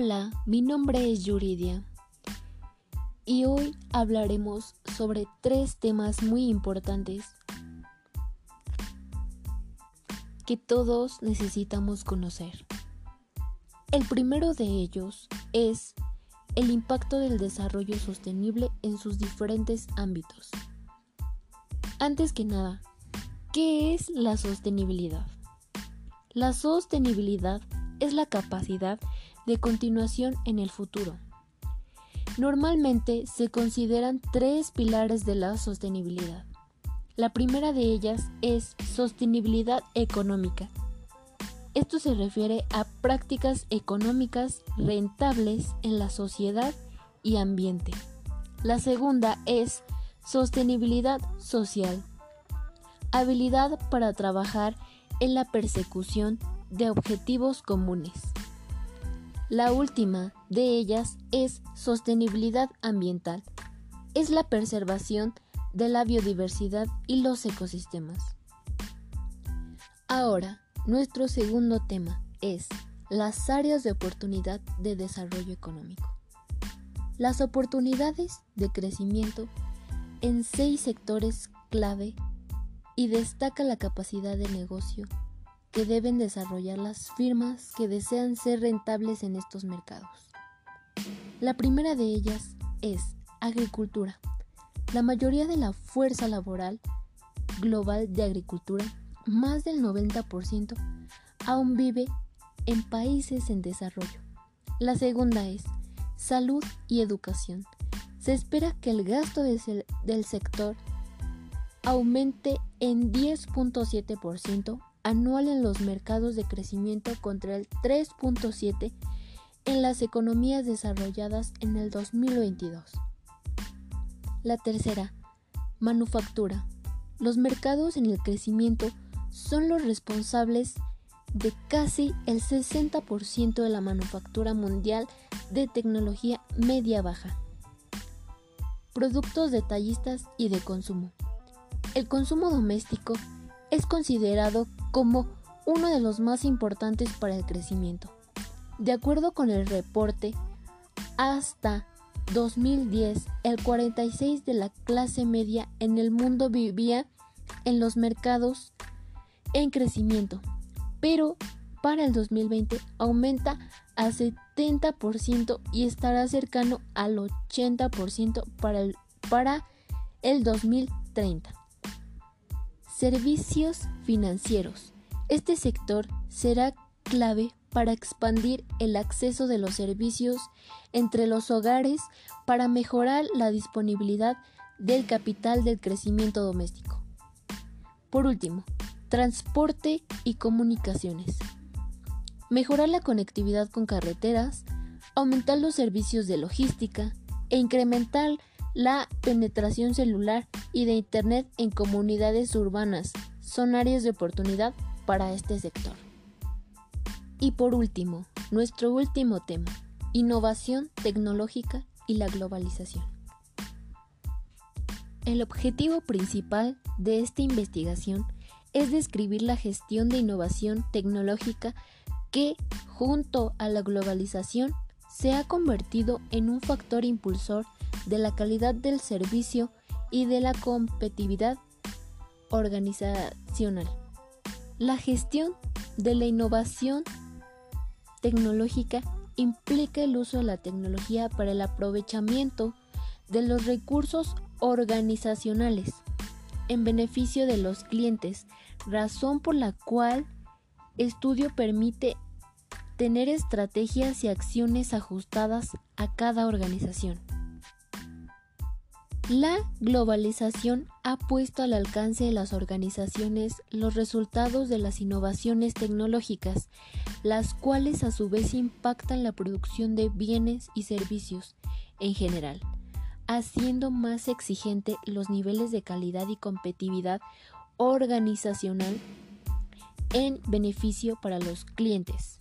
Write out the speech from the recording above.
Hola, mi nombre es Yuridia y hoy hablaremos sobre tres temas muy importantes que todos necesitamos conocer. El primero de ellos es el impacto del desarrollo sostenible en sus diferentes ámbitos. Antes que nada, ¿qué es la sostenibilidad? La sostenibilidad es la capacidad de continuación en el futuro. Normalmente se consideran tres pilares de la sostenibilidad. La primera de ellas es sostenibilidad económica. Esto se refiere a prácticas económicas rentables en la sociedad y ambiente. La segunda es sostenibilidad social. Habilidad para trabajar en la persecución de objetivos comunes. La última de ellas es sostenibilidad ambiental. Es la preservación de la biodiversidad y los ecosistemas. Ahora, nuestro segundo tema es las áreas de oportunidad de desarrollo económico. Las oportunidades de crecimiento en seis sectores clave y destaca la capacidad de negocio que deben desarrollar las firmas que desean ser rentables en estos mercados. La primera de ellas es agricultura. La mayoría de la fuerza laboral global de agricultura, más del 90%, aún vive en países en desarrollo. La segunda es salud y educación. Se espera que el gasto del sector aumente en 10.7% anual en los mercados de crecimiento contra el 3.7 en las economías desarrolladas en el 2022. La tercera, manufactura. Los mercados en el crecimiento son los responsables de casi el 60% de la manufactura mundial de tecnología media-baja. Productos detallistas y de consumo. El consumo doméstico es considerado como uno de los más importantes para el crecimiento. De acuerdo con el reporte, hasta 2010 el 46 de la clase media en el mundo vivía en los mercados en crecimiento, pero para el 2020 aumenta a 70% y estará cercano al 80% para el, para el 2030. Servicios financieros. Este sector será clave para expandir el acceso de los servicios entre los hogares para mejorar la disponibilidad del capital del crecimiento doméstico. Por último, transporte y comunicaciones. Mejorar la conectividad con carreteras, aumentar los servicios de logística e incrementar la penetración celular y de Internet en comunidades urbanas son áreas de oportunidad para este sector. Y por último, nuestro último tema, innovación tecnológica y la globalización. El objetivo principal de esta investigación es describir la gestión de innovación tecnológica que, junto a la globalización, se ha convertido en un factor impulsor de la calidad del servicio y de la competitividad organizacional. La gestión de la innovación tecnológica implica el uso de la tecnología para el aprovechamiento de los recursos organizacionales en beneficio de los clientes, razón por la cual estudio permite tener estrategias y acciones ajustadas a cada organización. La globalización ha puesto al alcance de las organizaciones los resultados de las innovaciones tecnológicas, las cuales a su vez impactan la producción de bienes y servicios en general, haciendo más exigente los niveles de calidad y competitividad organizacional en beneficio para los clientes.